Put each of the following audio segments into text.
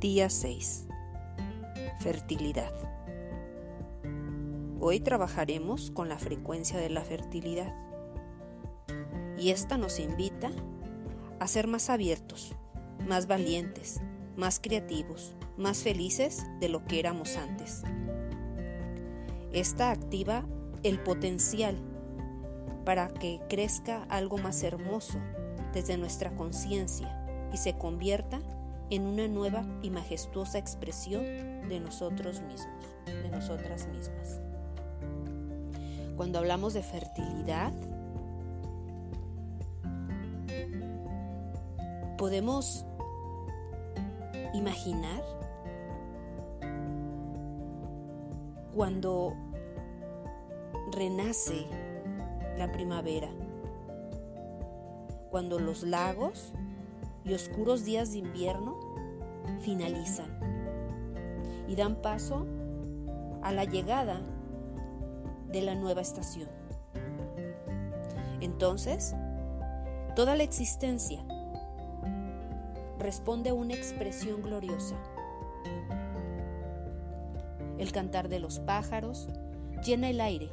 Día 6. Fertilidad. Hoy trabajaremos con la frecuencia de la fertilidad. Y esta nos invita a ser más abiertos, más valientes, más creativos, más felices de lo que éramos antes. Esta activa el potencial para que crezca algo más hermoso desde nuestra conciencia y se convierta en una nueva y majestuosa expresión de nosotros mismos, de nosotras mismas. Cuando hablamos de fertilidad, podemos imaginar cuando renace la primavera, cuando los lagos y oscuros días de invierno finalizan y dan paso a la llegada de la nueva estación. Entonces, toda la existencia responde a una expresión gloriosa. El cantar de los pájaros llena el aire.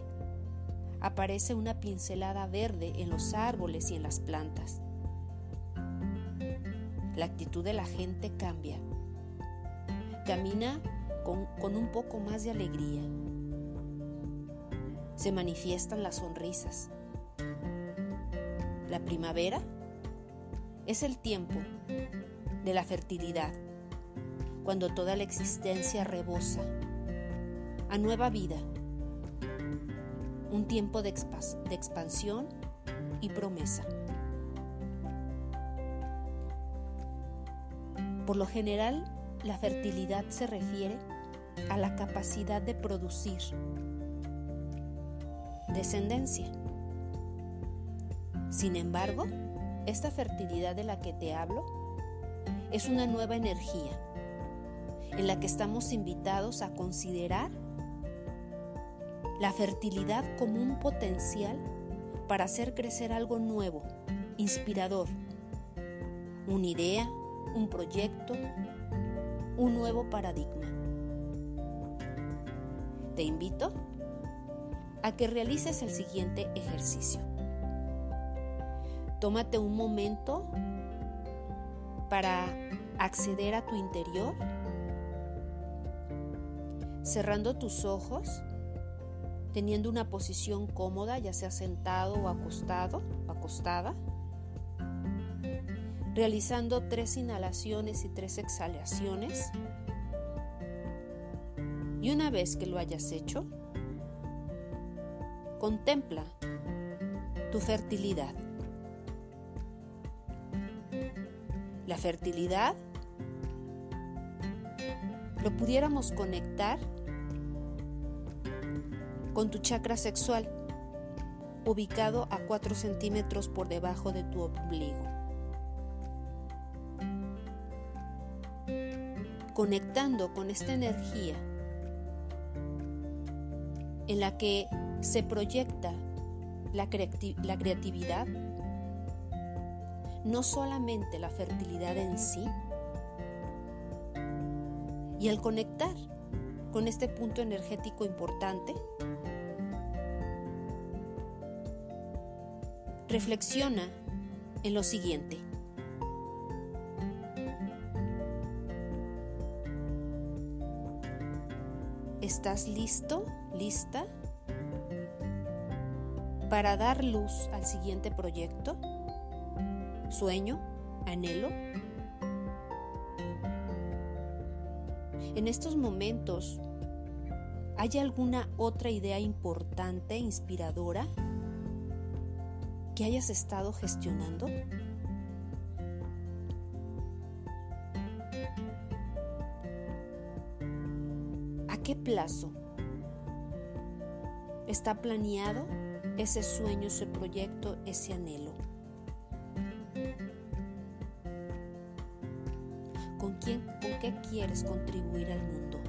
Aparece una pincelada verde en los árboles y en las plantas. La actitud de la gente cambia. Camina con, un poco más de alegría. Se manifiestan las sonrisas. La primavera es el tiempo de la fertilidad, cuando toda la existencia rebosa a nueva vida, un tiempo de expansión y promesa. Por lo general, la fertilidad se refiere a la capacidad de producir descendencia. Sin embargo, esta fertilidad de la que te hablo es una nueva energía en la que estamos invitados a considerar la fertilidad como un potencial para hacer crecer algo nuevo, inspirador, una idea, un proyecto, un nuevo paradigma. Te invito a que realices el siguiente ejercicio. Tómate un momento para acceder a tu interior, cerrando tus ojos, teniendo una posición cómoda, ya sea sentado o acostado, acostada realizando tres inhalaciones y tres exhalaciones. Y una vez que lo hayas hecho, contempla tu fertilidad. La fertilidad lo pudiéramos conectar con tu chakra sexual, ubicado a 4 centímetros por debajo de tu ombligo. Conectando con esta energía en la que se proyecta la, creatividad, no solamente la fertilidad en sí, y al conectar con este punto energético importante, reflexiona en lo siguiente. ¿Estás listo? ¿Lista? Para dar luz al siguiente proyecto, sueño, anhelo. En estos momentos, ¿hay alguna otra idea importante, inspiradora, que hayas estado gestionando? Qué plazo está planeado ese sueño, ese proyecto, ese anhelo? ¿Con quién, con qué quieres contribuir al mundo?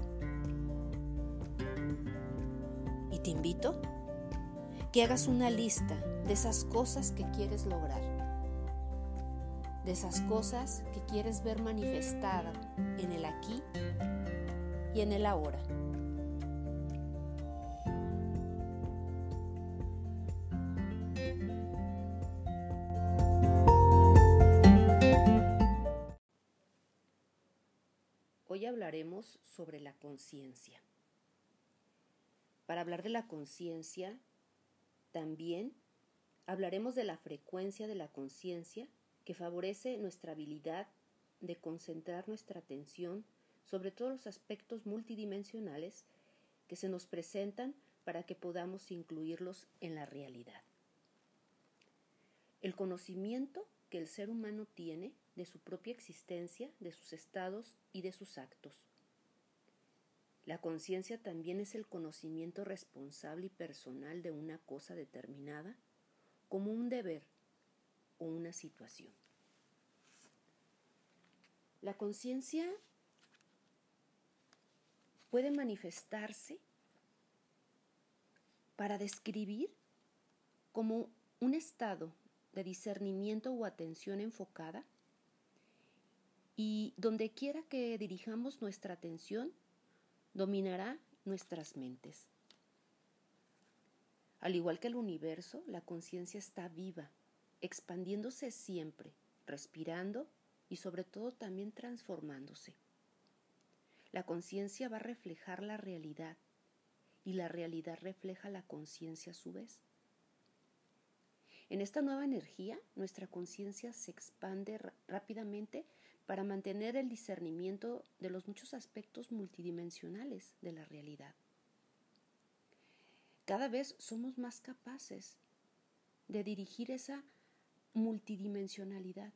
Y te invito que hagas una lista de esas cosas que quieres lograr. de esas cosas que quieres ver manifestada en el aquí y en el ahora. Hoy hablaremos sobre la conciencia. Para hablar de la conciencia, también hablaremos de la frecuencia de la conciencia que favorece nuestra habilidad de concentrar nuestra atención sobre todos los aspectos multidimensionales que se nos presentan para que podamos incluirlos en la realidad. El conocimiento que el ser humano tiene de su propia existencia, de sus estados y de sus actos. La conciencia también es el conocimiento responsable y personal de una cosa determinada como un deber o una situación. La conciencia puede manifestarse para describir como un estado de discernimiento o atención enfocada y donde quiera que dirijamos nuestra atención, dominará nuestras mentes. Al igual que el universo, la conciencia está viva, expandiéndose siempre, respirando y sobre todo también transformándose. La conciencia va a reflejar la realidad y la realidad refleja la conciencia a su vez. En esta nueva energía, nuestra conciencia se expande rápidamente para mantener el discernimiento de los muchos aspectos multidimensionales de la realidad. Cada vez somos más capaces de dirigir esa multidimensionalidad,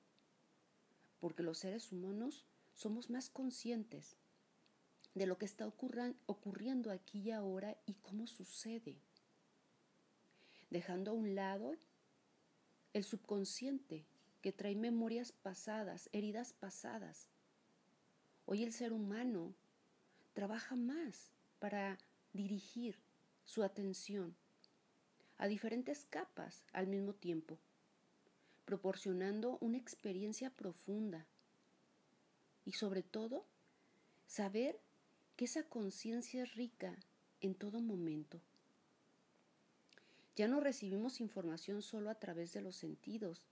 porque los seres humanos somos más conscientes de lo que está ocurriendo aquí y ahora y cómo sucede, dejando a un lado el subconsciente que trae memorias pasadas, heridas pasadas. Hoy el ser humano trabaja más para dirigir su atención a diferentes capas al mismo tiempo, proporcionando una experiencia profunda y sobre todo saber que esa conciencia es rica en todo momento. Ya no recibimos información solo a través de los sentidos,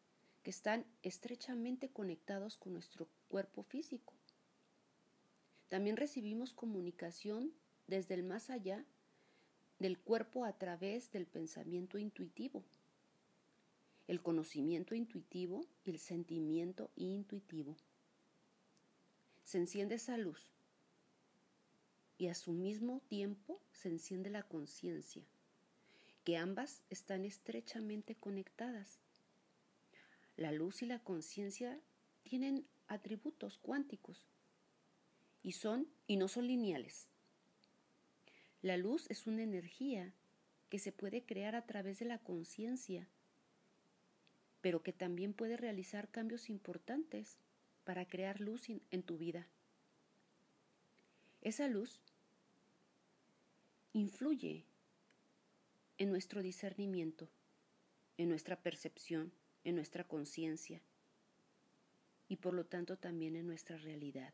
que están estrechamente conectados con nuestro cuerpo físico. También recibimos comunicación desde el más allá del cuerpo a través del pensamiento intuitivo, el conocimiento intuitivo y el sentimiento intuitivo. Se enciende esa luz y a su mismo tiempo se enciende la conciencia, que ambas están estrechamente conectadas. La luz y la conciencia tienen atributos cuánticos y son y no son lineales. La luz es una energía que se puede crear a través de la conciencia, pero que también puede realizar cambios importantes para crear luz en tu vida. Esa luz influye en nuestro discernimiento, en nuestra percepción, en nuestra conciencia y por lo tanto también en nuestra realidad.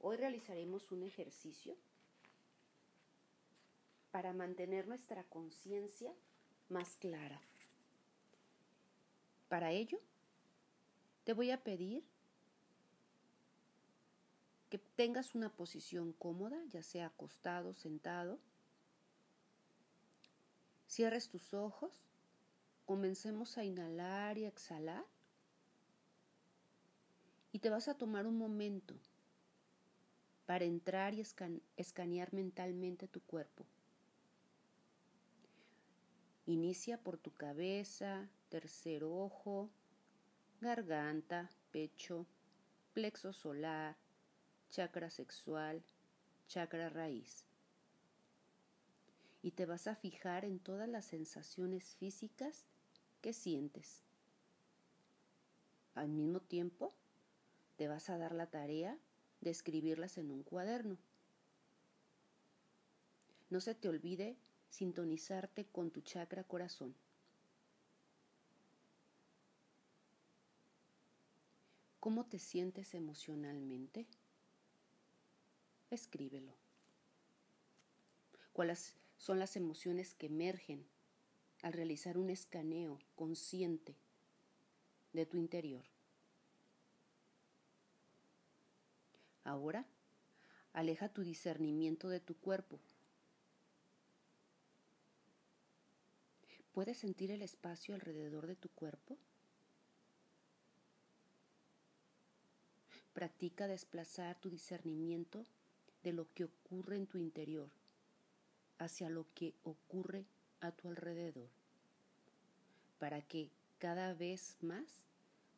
Hoy realizaremos un ejercicio para mantener nuestra conciencia más clara. Para ello, te voy a pedir que tengas una posición cómoda, ya sea acostado, sentado. Cierres tus ojos Comencemos a inhalar y exhalar. Y te vas a tomar un momento para entrar y escanear mentalmente tu cuerpo. Inicia por tu cabeza, tercer ojo, garganta, pecho, plexo solar, chakra sexual, chakra raíz. Y te vas a fijar en todas las sensaciones físicas ¿Qué sientes. Al mismo tiempo, te vas a dar la tarea de escribirlas en un cuaderno. No se te olvide sintonizarte con tu chakra corazón. ¿Cómo te sientes emocionalmente? Escríbelo. ¿Cuáles son las emociones que emergen al realizar un escaneo consciente de tu interior? Ahora, aleja tu discernimiento de tu cuerpo. ¿Puedes sentir el espacio alrededor de tu cuerpo? Practica desplazar tu discernimiento de lo que ocurre en tu interior hacia lo que ocurre a tu alrededor, para que cada vez más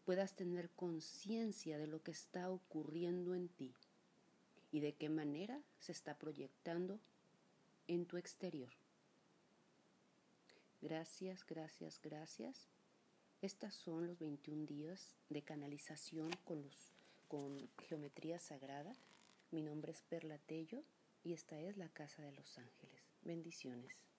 puedas tener conciencia de lo que está ocurriendo en ti y de qué manera se está proyectando en tu exterior. Gracias, gracias, gracias. Estas son los 21 días de canalización con los con geometría sagrada. Mi nombre es Perla Tello y esta es la Casa de los Ángeles. Bendiciones.